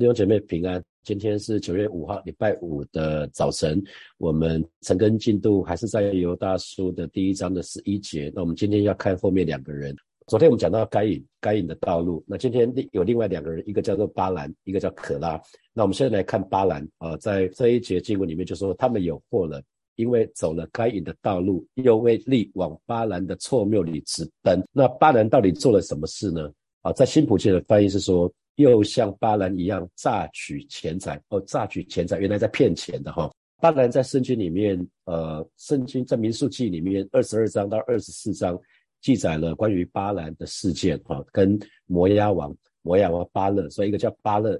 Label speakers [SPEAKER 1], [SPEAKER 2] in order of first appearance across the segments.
[SPEAKER 1] 弟兄姐妹平安，今天是九月五号，礼拜五的早晨。我们陈根进度还是在犹大书的第一章的十一节。那我们今天要看后面两个人。昨天我们讲到该隐，该隐的道路。那今天有另外两个人，一个叫做巴兰，一个叫可拉。那我们现在来看巴兰啊，在这一节经文里面就说他们有祸了，因为走了该隐的道路，又为利往巴兰的错谬里直奔。那巴兰到底做了什么事呢？啊，在新普界的翻译是说。又像巴兰一样榨取钱财哦，榨取钱财，原来在骗钱的哈。巴兰在圣经里面，呃，圣经在民数记里面二十二章到二十四章记载了关于巴兰的事件哈，跟摩押王摩押王巴勒，所以一个叫巴勒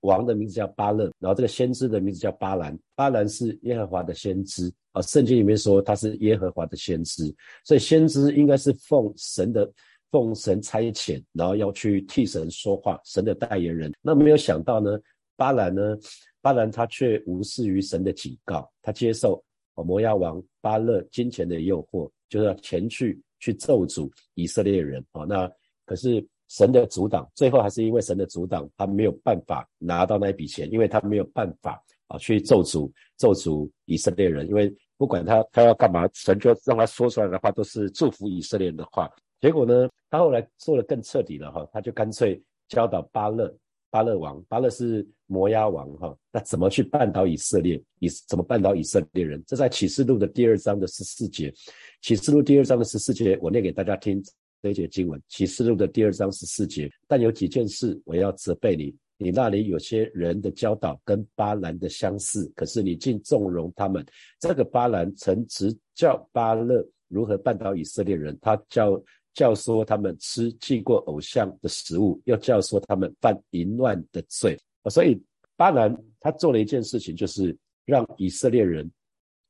[SPEAKER 1] 王的名字叫巴勒，然后这个先知的名字叫巴兰，巴兰是耶和华的先知啊，圣经里面说他是耶和华的先知，所以先知应该是奉神的。奉神差遣，然后要去替神说话，神的代言人。那没有想到呢，巴兰呢，巴兰他却无视于神的警告，他接受摩押王巴勒金钱的诱惑，就是要前去去咒诅以色列人。哦，那可是神的阻挡，最后还是因为神的阻挡，他没有办法拿到那一笔钱，因为他没有办法啊去咒诅咒诅以色列人，因为不管他他要干嘛，神就让他说出来的话都是祝福以色列人的话。结果呢，他后来做的更彻底了哈，他就干脆教导巴勒，巴勒王，巴勒是摩押王哈，那怎么去绊倒以色列？以怎么绊倒以色列人？这在启示录的第二章的十四节，启示录第二章的十四节，我念给大家听这一节经文。启示录的第二章十四节，但有几件事我要责备你，你那里有些人的教导跟巴兰的相似，可是你竟纵容他们。这个巴兰曾直教巴勒如何绊倒以色列人，他教。教唆他们吃祭过偶像的食物，又教唆他们犯淫乱的罪所以巴兰他做了一件事情，就是让以色列人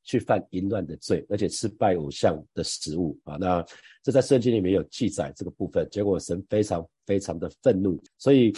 [SPEAKER 1] 去犯淫乱的罪，而且吃拜偶像的食物啊。那这在圣经里面有记载这个部分。结果神非常非常的愤怒，所以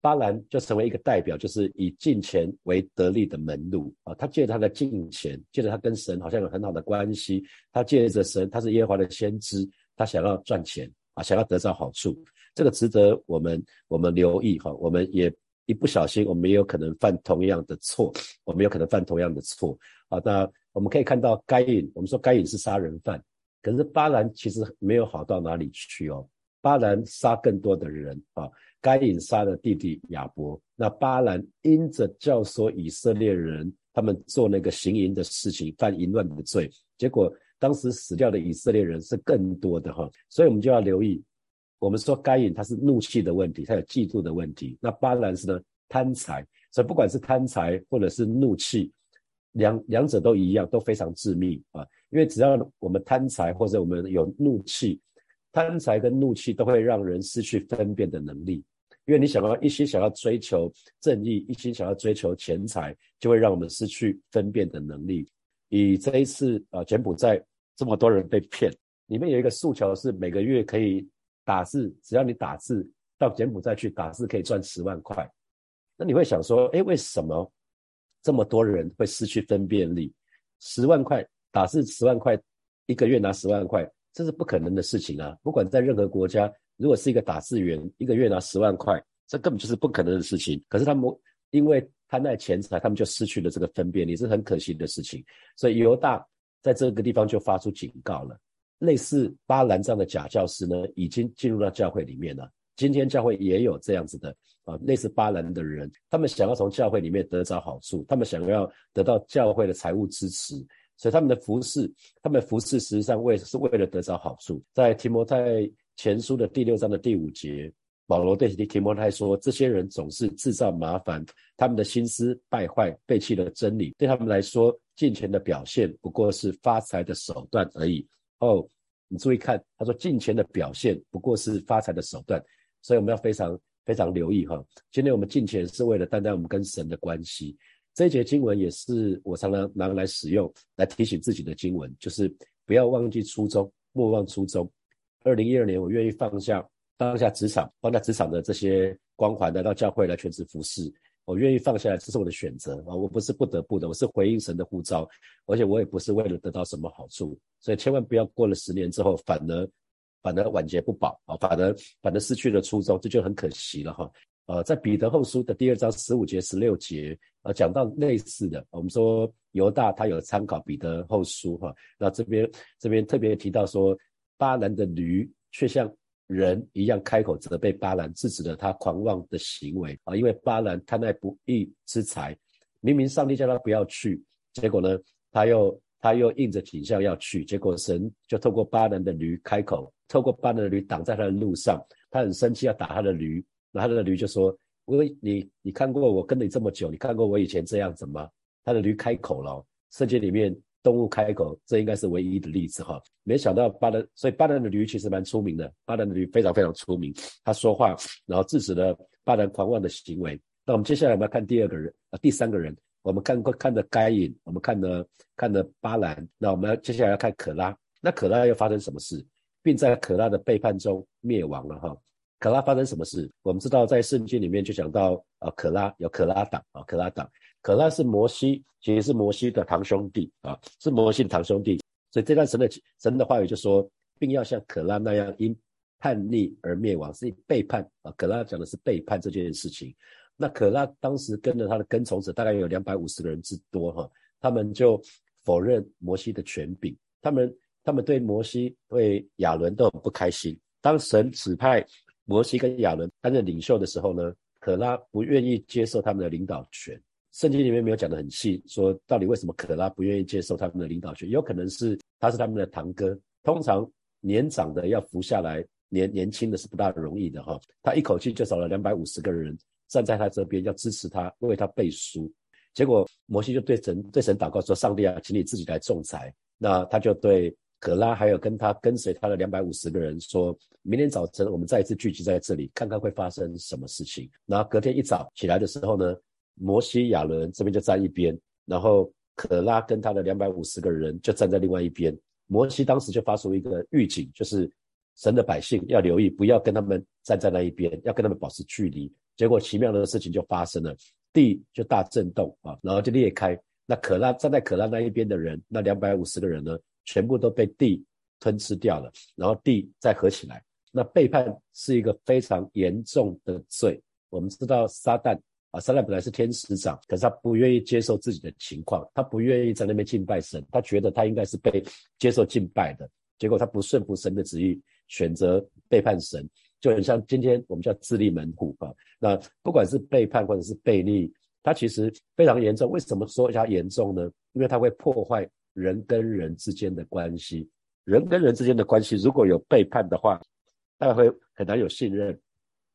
[SPEAKER 1] 巴兰就成为一个代表，就是以金钱为得利的门路啊。他借着他的金钱，借着他跟神好像有很好的关系，他借着神，他是耶和华的先知。他想要赚钱啊，想要得到好处，这个值得我们我们留意哈。我们也一不小心，我们也有可能犯同样的错，我们有可能犯同样的错啊。那我们可以看到该隐，我们说该隐是杀人犯，可是巴兰其实没有好到哪里去哦。巴兰杀更多的人啊，该隐杀了弟弟亚伯，那巴兰因着教唆以色列人，他们做那个行淫的事情，犯淫乱的罪，结果。当时死掉的以色列人是更多的哈，所以我们就要留意。我们说该隐他是怒气的问题，他有嫉妒的问题。那巴兰是呢贪财，所以不管是贪财或者是怒气，两两者都一样，都非常致命啊。因为只要我们贪财或者我们有怒气，贪财跟怒气都会让人失去分辨的能力。因为你想要一心想要追求正义，一心想要追求钱财，就会让我们失去分辨的能力。以这一次啊柬埔寨。这么多人被骗，里面有一个诉求是每个月可以打字，只要你打字到柬埔寨去打字可以赚十万块。那你会想说，哎，为什么这么多人会失去分辨力？十万块打字十万块，一个月拿十万块，这是不可能的事情啊！不管在任何国家，如果是一个打字员，一个月拿十万块，这根本就是不可能的事情。可是他们因为贪爱钱财，他们就失去了这个分辨力，是很可惜的事情。所以犹大。在这个地方就发出警告了，类似巴兰这样的假教师呢，已经进入到教会里面了。今天教会也有这样子的啊，类似巴兰的人，他们想要从教会里面得着好处，他们想要得到教会的财务支持，所以他们的服饰，他们服饰实际上为是为了得着好处。在提摩太前书的第六章的第五节，保罗对提摩太说：这些人总是制造麻烦，他们的心思败坏，背弃了真理，对他们来说。金钱的表现不过是发财的手段而已哦，你注意看，他说金钱的表现不过是发财的手段，所以我们要非常非常留意哈。今天我们进钱是为了担待我们跟神的关系，这一节经文也是我常常拿来使用，来提醒自己的经文，就是不要忘记初衷，莫忘初衷。二零一二年，我愿意放下放下职场，放下职场的这些光环，来到教会来全职服侍。我愿意放下来，这是我的选择啊！我不是不得不的，我是回应神的呼召，而且我也不是为了得到什么好处，所以千万不要过了十年之后，反而反而晚节不保啊！反而反而失去了初衷，这就很可惜了哈！呃，在彼得后书的第二章十五节、十六节，呃，讲到类似的。我们说犹大他有参考彼得后书哈，那这边这边特别提到说，巴兰的驴却像人一样开口责备巴兰，制止了他狂妄的行为啊，因为巴兰贪爱不义之财，明明上帝叫他不要去，结果呢，他又他又硬着景象要去，结果神就透过巴兰的驴开口，透过巴兰的驴挡在他的路上，他很生气要打他的驴。那他的驴就说：“我你你看过我跟你这么久，你看过我以前这样子吗？”他的驴开口了，圣经里面动物开口，这应该是唯一的例子哈。没想到巴兰，所以巴兰的驴其实蛮出名的，巴兰的驴非常非常出名，他说话，然后制止了巴兰狂妄的行为。那我们接下来我们要看第二个人啊，第三个人，我们看过看的该隐，我们看的看的巴兰，那我们要接下来要看可拉，那可拉又发生什么事，并在可拉的背叛中灭亡了哈。可拉发生什么事？我们知道，在圣经里面就讲到，啊，可拉有可拉党啊，可拉党，可拉是摩西，其实是摩西的堂兄弟啊，是摩西的堂兄弟。所以这段神的神的话语就说，并要像可拉那样因叛逆而灭亡，是背叛啊。可拉讲的是背叛这件事情。那可拉当时跟着他的跟从者大概有两百五十个人之多哈，他们就否认摩西的权柄，他们他们对摩西对亚伦都很不开心。当神指派。摩西跟亚伦担任领袖的时候呢，可拉不愿意接受他们的领导权。圣经里面没有讲得很细，说到底为什么可拉不愿意接受他们的领导权？有可能是他是他们的堂哥，通常年长的要服下来，年年轻的是不大容易的哈。他一口气就找了两百五十个人站在他这边，要支持他，为他背书。结果摩西就对神对神祷告说：“上帝啊，请你自己来仲裁。”那他就对。可拉还有跟他跟随他的两百五十个人，说明天早晨我们再一次聚集在这里，看看会发生什么事情。然后隔天一早起来的时候呢，摩西亚伦这边就站一边，然后可拉跟他的两百五十个人就站在另外一边。摩西当时就发出一个预警，就是神的百姓要留意，不要跟他们站在那一边，要跟他们保持距离。结果奇妙的事情就发生了，地就大震动啊，然后就裂开。那可拉站在可拉那一边的人，那两百五十个人呢？全部都被地吞吃掉了，然后地再合起来。那背叛是一个非常严重的罪。我们知道撒旦啊，撒旦本来是天使长，可是他不愿意接受自己的情况，他不愿意在那边敬拜神，他觉得他应该是被接受敬拜的。结果他不顺服神的旨意，选择背叛神，就很像今天我们叫自立门户啊。那不管是背叛或者是背逆，它其实非常严重。为什么说它严重呢？因为它会破坏。人跟人之间的关系，人跟人之间的关系，如果有背叛的话，大概会很难有信任。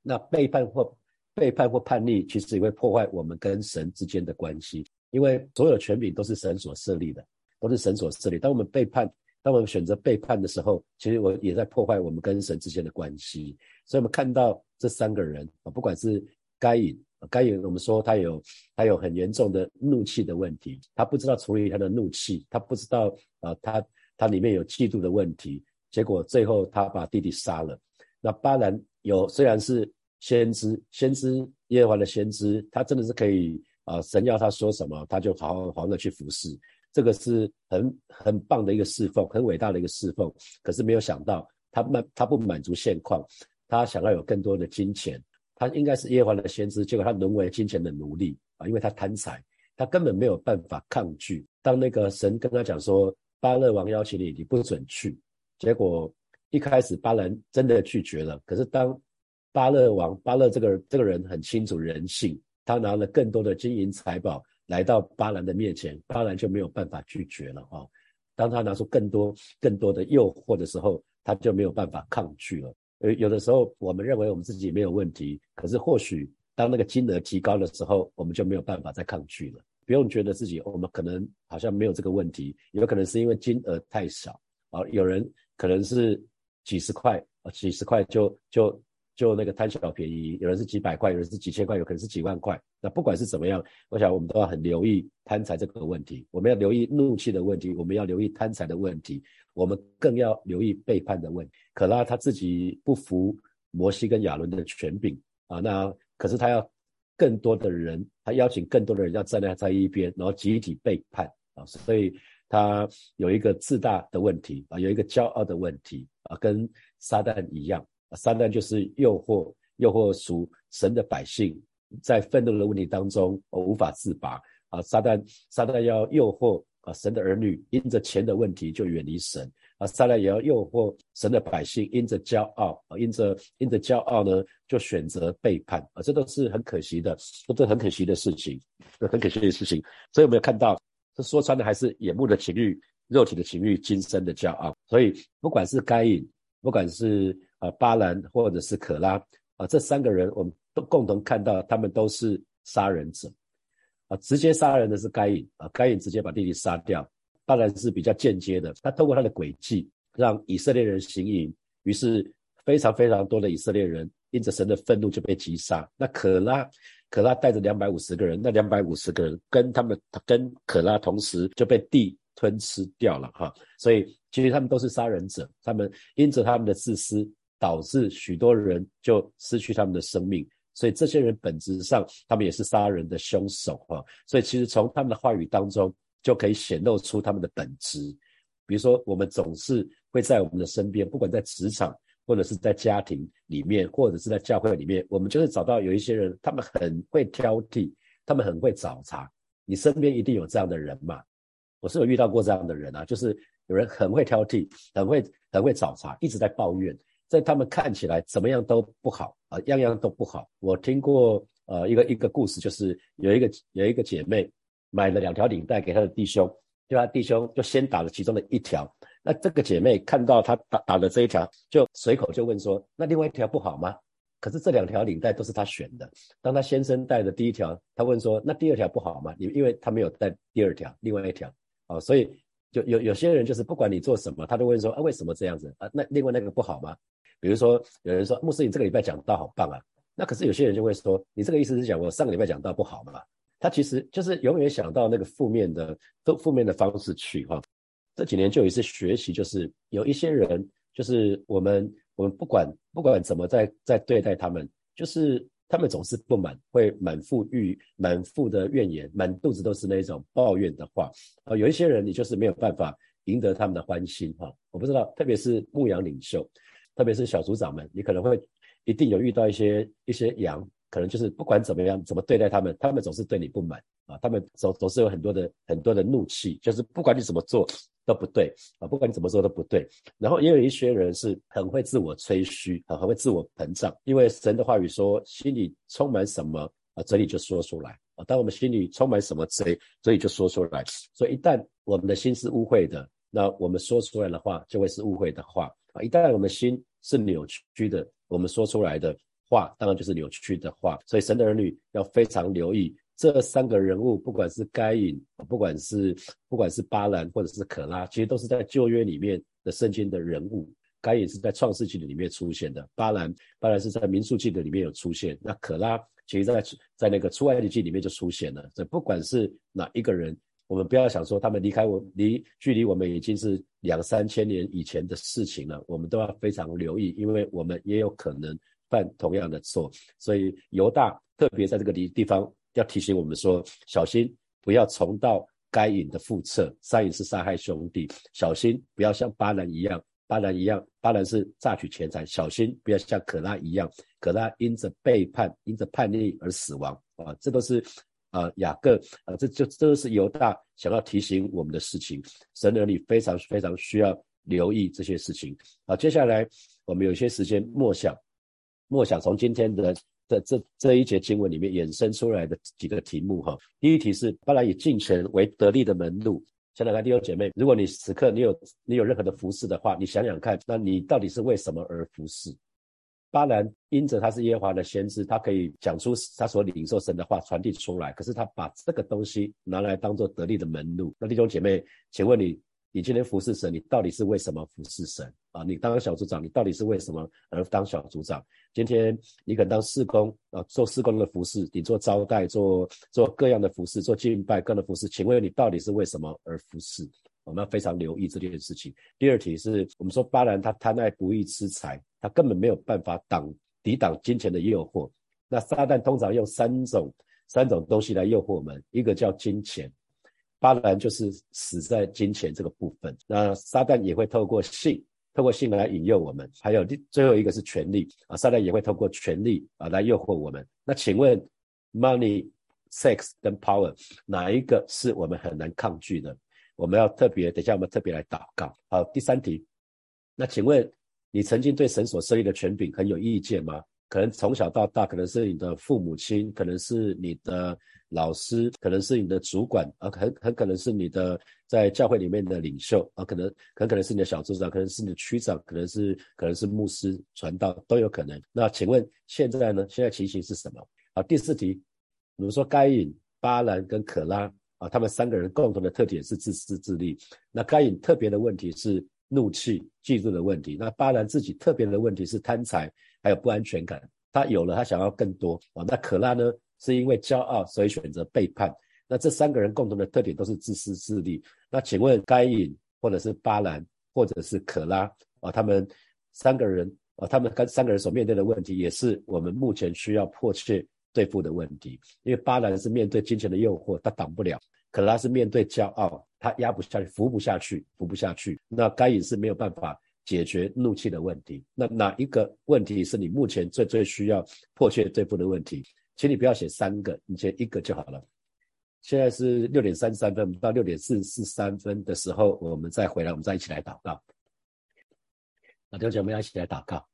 [SPEAKER 1] 那背叛或背叛或叛逆，其实也会破坏我们跟神之间的关系。因为所有权柄都是神所设立的，都是神所设立。当我们背叛，当我们选择背叛的时候，其实我也在破坏我们跟神之间的关系。所以，我们看到这三个人啊，不管是该隐。该有，我们说他有他有很严重的怒气的问题，他不知道处理他的怒气，他不知道啊，他他里面有嫉妒的问题，结果最后他把弟弟杀了。那巴兰有虽然是先知，先知耶和华的先知，他真的是可以啊，神要他说什么，他就好好好的去服侍，这个是很很棒的一个侍奉，很伟大的一个侍奉。可是没有想到他满他不满足现况，他想要有更多的金钱。他应该是耶和华的先知，结果他沦为金钱的奴隶啊！因为他贪财，他根本没有办法抗拒。当那个神跟他讲说巴勒王邀请你，你不准去。结果一开始巴兰真的拒绝了。可是当巴勒王巴勒这个这个人很清楚人性，他拿了更多的金银财宝来到巴兰的面前，巴兰就没有办法拒绝了啊！当他拿出更多更多的诱惑的时候，他就没有办法抗拒了。呃，有的时候我们认为我们自己没有问题，可是或许当那个金额提高的时候，我们就没有办法再抗拒了。不用觉得自己我们可能好像没有这个问题，有可能是因为金额太少啊。有人可能是几十块啊，几十块就就就那个贪小便宜；有人是几百块，有人是几千块，有可能是几万块。那不管是怎么样，我想我们都要很留意贪财这个问题，我们要留意怒气的问题，我们要留意贪财的问题。我们更要留意背叛的问题。可拉他自己不服摩西跟亚伦的权柄啊，那可是他要更多的人，他邀请更多的人要站在在一边，然后集体背叛啊，所以他有一个自大的问题啊，有一个骄傲的问题啊，跟撒旦一样，撒旦就是诱惑诱惑属神的百姓在愤怒的问题当中无法自拔啊！撒旦撒旦要诱惑啊神的儿女，因着钱的问题就远离神啊！撒旦也要诱惑神的百姓，因着骄傲啊，因着因着骄傲呢，就选择背叛啊！这都是很可惜的，都很可惜的事情，很可惜的事情。所以我们有看到，这说穿的还是眼目的情欲、肉体的情欲、今生的骄傲。所以不管是该隐，不管是啊巴兰或者是可拉。啊，这三个人我们都共同看到，他们都是杀人者。啊，直接杀人的是该隐啊，该隐直接把弟弟杀掉。当然是比较间接的，他透过他的诡计，让以色列人行淫，于是非常非常多的以色列人因着神的愤怒就被击杀。那可拉，可拉带着两百五十个人，那两百五十个人跟他们跟可拉同时就被地吞吃掉了哈。所以其实他们都是杀人者，他们因着他们的自私。导致许多人就失去他们的生命，所以这些人本质上他们也是杀人的凶手啊！所以其实从他们的话语当中就可以显露出他们的本质。比如说，我们总是会在我们的身边，不管在职场或者是在家庭里面，或者是在教会里面，我们就会找到有一些人，他们很会挑剔，他们很会找茬。你身边一定有这样的人嘛？我是有遇到过这样的人啊，就是有人很会挑剔，很会很会找茬，一直在抱怨。在他们看起来怎么样都不好啊，样样都不好。我听过呃一个一个故事，就是有一个有一个姐妹买了两条领带给她的弟兄，就她弟兄就先打了其中的一条。那这个姐妹看到她打打的这一条，就随口就问说：“那另外一条不好吗？”可是这两条领带都是她选的。当她先生戴的第一条，她问说：“那第二条不好吗？”你因为她没有戴第二条，另外一条啊，所以就有有些人就是不管你做什么，他都问说：“啊，为什么这样子啊？那另外那个不好吗？”比如说，有人说牧师，你这个礼拜讲道好棒啊。那可是有些人就会说，你这个意思是讲我上个礼拜讲道不好嘛？他其实就是永远想到那个负面的、都负面的方式去哈。这几年就有一次学习，就是有一些人，就是我们我们不管不管怎么在在对待他们，就是他们总是不满，会满腹欲满腹的怨言，满肚子都是那种抱怨的话啊。有一些人你就是没有办法赢得他们的欢心哈。我不知道，特别是牧羊领袖。特别是小组长们，你可能会一定有遇到一些一些羊，可能就是不管怎么样怎么对待他们，他们总是对你不满啊，他们总总是有很多的很多的怒气，就是不管你怎么做都不对啊，不管你怎么做都不对。然后也有一些人是很会自我吹嘘啊，很会自我膨胀，因为神的话语说，心里充满什么啊，嘴里就说出来啊。当我们心里充满什么，嘴嘴里就说出来。所以一旦我们的心是污秽的，那我们说出来的话就会是误会的话啊。一旦我们心是扭曲的，我们说出来的话当然就是扭曲的话。所以神的儿女要非常留意这三个人物，不管是该隐，不管是不管是巴兰或者是可拉，其实都是在旧约里面的圣经的人物。该隐是在创世纪的里面出现的，巴兰巴兰是在民数记的里面有出现。那可拉其实在在那个出埃及记里面就出现了。这不管是哪一个人。我们不要想说他们离开我，离距离我们已经是两三千年以前的事情了，我们都要非常留意，因为我们也有可能犯同样的错。所以犹大特别在这个地地方要提醒我们说，小心不要重蹈该隐的覆辙。该隐是杀害兄弟，小心不要像巴兰一样，巴兰一样，巴兰是榨取钱财，小心不要像可拉一样，可拉因着背叛，因着叛逆而死亡啊，这都是。啊，雅各啊，这就这是犹大想要提醒我们的事情。神儿女非常非常需要留意这些事情。好，接下来我们有些时间默想，默想从今天的的这这一节经文里面衍生出来的几个题目哈。第一题是：巴兰以进钱为得利的门路。想想看，弟兄姐妹，如果你此刻你有你有任何的服饰的话，你想想看，那你到底是为什么而服侍？巴兰因着他是耶和华的先知，他可以讲出他所领受神的话传递出来。可是他把这个东西拿来当做得力的门路。那弟兄姐妹，请问你，你今天服侍神，你到底是为什么服侍神啊？你当小组长，你到底是为什么而当小组长？今天你可能当事工啊，做事工的服侍，你做招待，做做各样的服侍，做敬拜各样的服侍。请问你到底是为什么而服侍？我们要非常留意这件事情。第二题是我们说巴兰他贪爱不义之财。他根本没有办法挡抵挡金钱的诱惑。那撒旦通常用三种三种东西来诱惑我们，一个叫金钱，巴兰就是死在金钱这个部分。那撒旦也会透过性，透过性来引诱我们，还有最后一个是权力啊，撒旦也会透过权力啊来诱惑我们。那请问，money、sex 跟 power 哪一个是我们很难抗拒的？我们要特别，等下我们特别来祷告。好，第三题，那请问你曾经对神所设立的权柄很有意见吗？可能从小到大，可能是你的父母亲，可能是你的老师，可能是你的主管啊，很很可能是你的在教会里面的领袖啊，可能很可能是你的小组长，可能是你的区长，可能是可能是牧师传道都有可能。那请问现在呢？现在情形是什么？好，第四题，比如说该隐、巴兰跟可拉。啊，他们三个人共同的特点是自私自利。那该隐特别的问题是怒气、嫉妒的问题。那巴兰自己特别的问题是贪财，还有不安全感。他有了，他想要更多啊。那可拉呢，是因为骄傲，所以选择背叛。那这三个人共同的特点都是自私自利。那请问该隐，或者是巴兰，或者是可拉啊，他们三个人啊，他们跟三个人所面对的问题，也是我们目前需要迫切。对付的问题，因为巴兰是面对金钱的诱惑，他挡不了；可拉是面对骄傲，他压不下去，扶不下去，扶不下去。那该隐是没有办法解决怒气的问题。那哪一个问题是你目前最最需要迫切对付的问题？请你不要写三个，你写一个就好了。现在是六点三十三分，到六点四十三分的时候，我们再回来，我们再一起来祷告。那弟兄姐妹一起来祷告。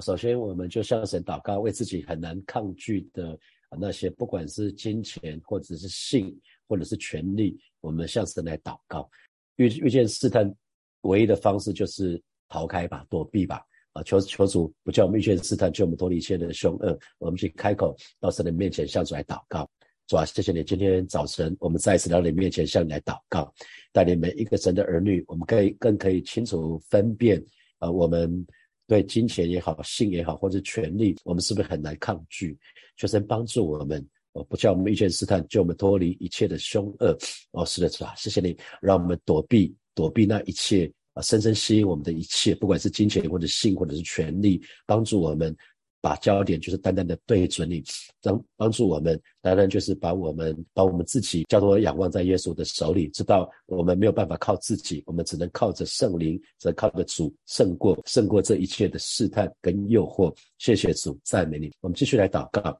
[SPEAKER 1] 首先，我们就向神祷告，为自己很难抗拒的那些，不管是金钱，或者是性，或者是权力，我们向神来祷告。遇遇见试探，唯一的方式就是逃开吧，躲避吧。啊，求求主不叫我们遇见试探，救我们脱离一切的凶恶。我们去开口到神的面前，向主来祷告。主啊，谢谢你，今天早晨我们再一次到你面前向你来祷告，带领每一个神的儿女，我们可以更可以清楚分辨啊，我们。对金钱也好，性也好，或者权力，我们是不是很难抗拒？求神帮助我们，不叫我们遇见试探，就我们脱离一切的凶恶。哦，是的，是啊，谢谢你，让我们躲避躲避那一切啊，深深吸引我们的一切，不管是金钱或者性或者是权力，帮助我们。把焦点就是单单的对准你，帮帮助我们，单单就是把我们把我们自己交托仰望在耶稣的手里，知道我们没有办法靠自己，我们只能靠着圣灵，只能靠着主胜过胜过这一切的试探跟诱惑。谢谢主，赞美你。我们继续来祷告，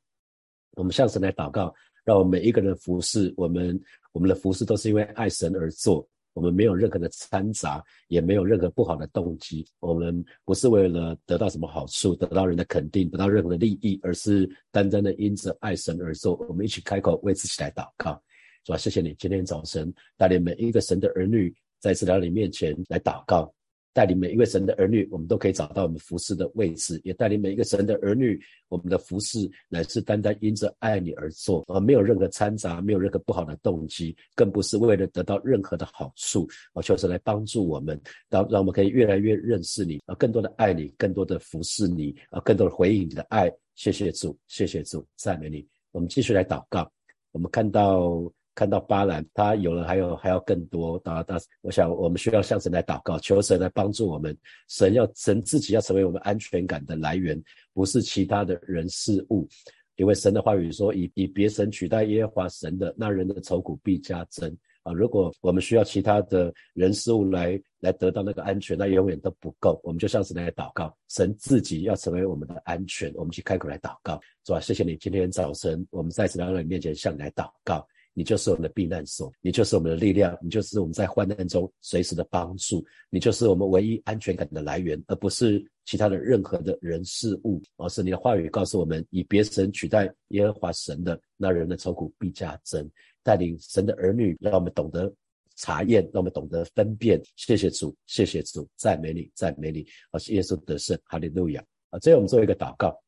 [SPEAKER 1] 我们向神来祷告，让我们每一个人服侍我们，我们的服侍都是因为爱神而做。我们没有任何的掺杂，也没有任何不好的动机。我们不是为了得到什么好处，得到人的肯定，得到任何的利益，而是单单的因着爱神而做。我们一起开口为自己来祷告，是吧？谢谢你今天早晨带领每一个神的儿女在次到你面前来祷告。带领每一位神的儿女，我们都可以找到我们服侍的位置；也带领每一个神的儿女，我们的服侍乃是单单因着爱你而做，而没有任何掺杂，没有任何不好的动机，更不是为了得到任何的好处。啊，求神来帮助我们，让让我们可以越来越认识你，而，更多的爱你，更多的服侍你，而，更多的回应你的爱。谢谢主，谢谢主，赞美你。我们继续来祷告。我们看到。看到巴兰，他有了，还有还要更多。大大，我想我们需要向神来祷告，求神来帮助我们。神要神自己要成为我们安全感的来源，不是其他的人事物。因为神的话语说，以以别神取代耶和华神的，那人的愁苦必加增啊！如果我们需要其他的人事物来来得到那个安全，那永远都不够。我们就向神来祷告，神自己要成为我们的安全。我们去开口来祷告，是吧？谢谢你，今天早晨我们再次来到你面前向你来祷告。你就是我们的避难所，你就是我们的力量，你就是我们在患难中随时的帮助，你就是我们唯一安全感的来源，而不是其他的任何的人事物。而是你的话语告诉我们，以别神取代耶和华神的那人的愁苦必加增。带领神的儿女，让我们懂得查验，让我们懂得分辨。谢谢主，谢谢主，赞美你，赞美你。好，耶稣得胜，哈利路亚。啊，最后我们做一个祷告。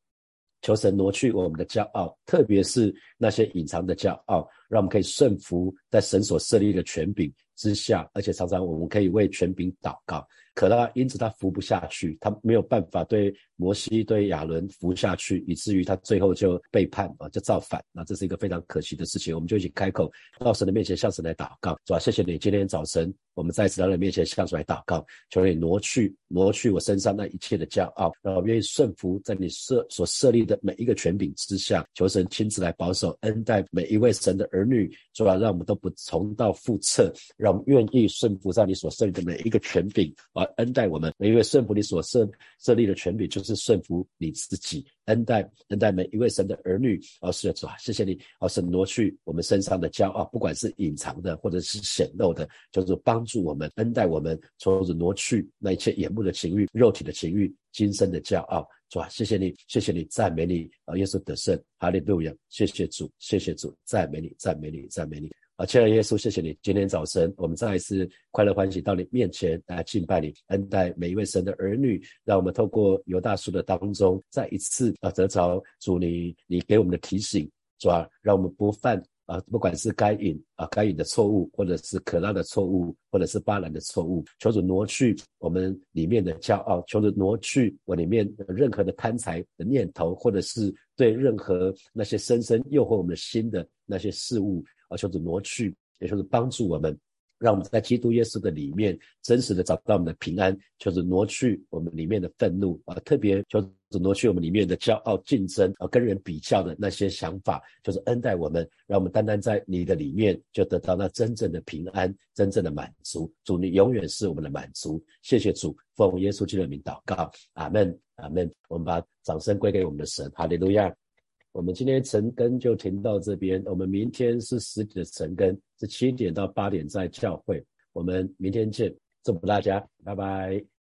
[SPEAKER 1] 求神挪去我们的骄傲，特别是那些隐藏的骄傲，让我们可以顺服在神所设立的权柄之下，而且常常我们可以为权柄祷告。可他因此他服不下去，他没有办法对摩西、对亚伦服下去，以至于他最后就背叛啊，就造反。那这是一个非常可惜的事情。我们就一起开口到神的面前，向神来祷告，是吧？谢谢你，今天早晨我们在神的面前向神来祷告，求你挪去挪去我身上那一切的骄傲，让我愿意顺服在你设所设立的每一个权柄之下。求神亲自来保守恩待每一位神的儿女，是吧？让我们都不重蹈覆辙，让。让我们愿意顺服在你所设立的每一个权柄，而恩待我们。每一位顺服你所设设立的权柄，就是顺服你自己，恩待恩待每一位神的儿女。而是主啊，谢谢你，而是挪去我们身上的骄傲，不管是隐藏的或者是显露的，就是帮助我们恩待我们，从此挪去那一切眼目的情欲、肉体的情欲、今生的骄傲。主啊，谢谢你，谢谢你，赞美你啊！耶稣得胜，哈利路亚！谢谢主，谢谢主，赞美你，赞美你，赞美你啊！亲爱的耶稣，谢谢你，今天早晨我们再一次快乐欢喜到你面前来敬拜你，恩待每一位神的儿女，让我们透过犹大书的当中再一次啊得着主你你给我们的提醒，主啊，让我们不犯。啊，不管是该隐啊该隐的错误，或者是可拉的错误，或者是巴兰的错误，求主挪去我们里面的骄傲，求主挪去我里面任何的贪财的念头，或者是对任何那些深深诱惑我们的心的那些事物啊，求主挪去，也就是帮助我们。让我们在基督耶稣的里面，真实的找到我们的平安，就是挪去我们里面的愤怒啊，特别就是挪去我们里面的骄傲、竞争啊，跟人比较的那些想法，就是恩待我们，让我们单单在你的里面就得到那真正的平安、真正的满足。主，你永远是我们的满足。谢谢主，奉耶稣基督的名祷告，阿门，阿门。我们把掌声归给我们的神，哈利路亚。我们今天晨更就停到这边，我们明天是实体的晨更，是七点到八点在教会，我们明天见，祝福大家，拜拜。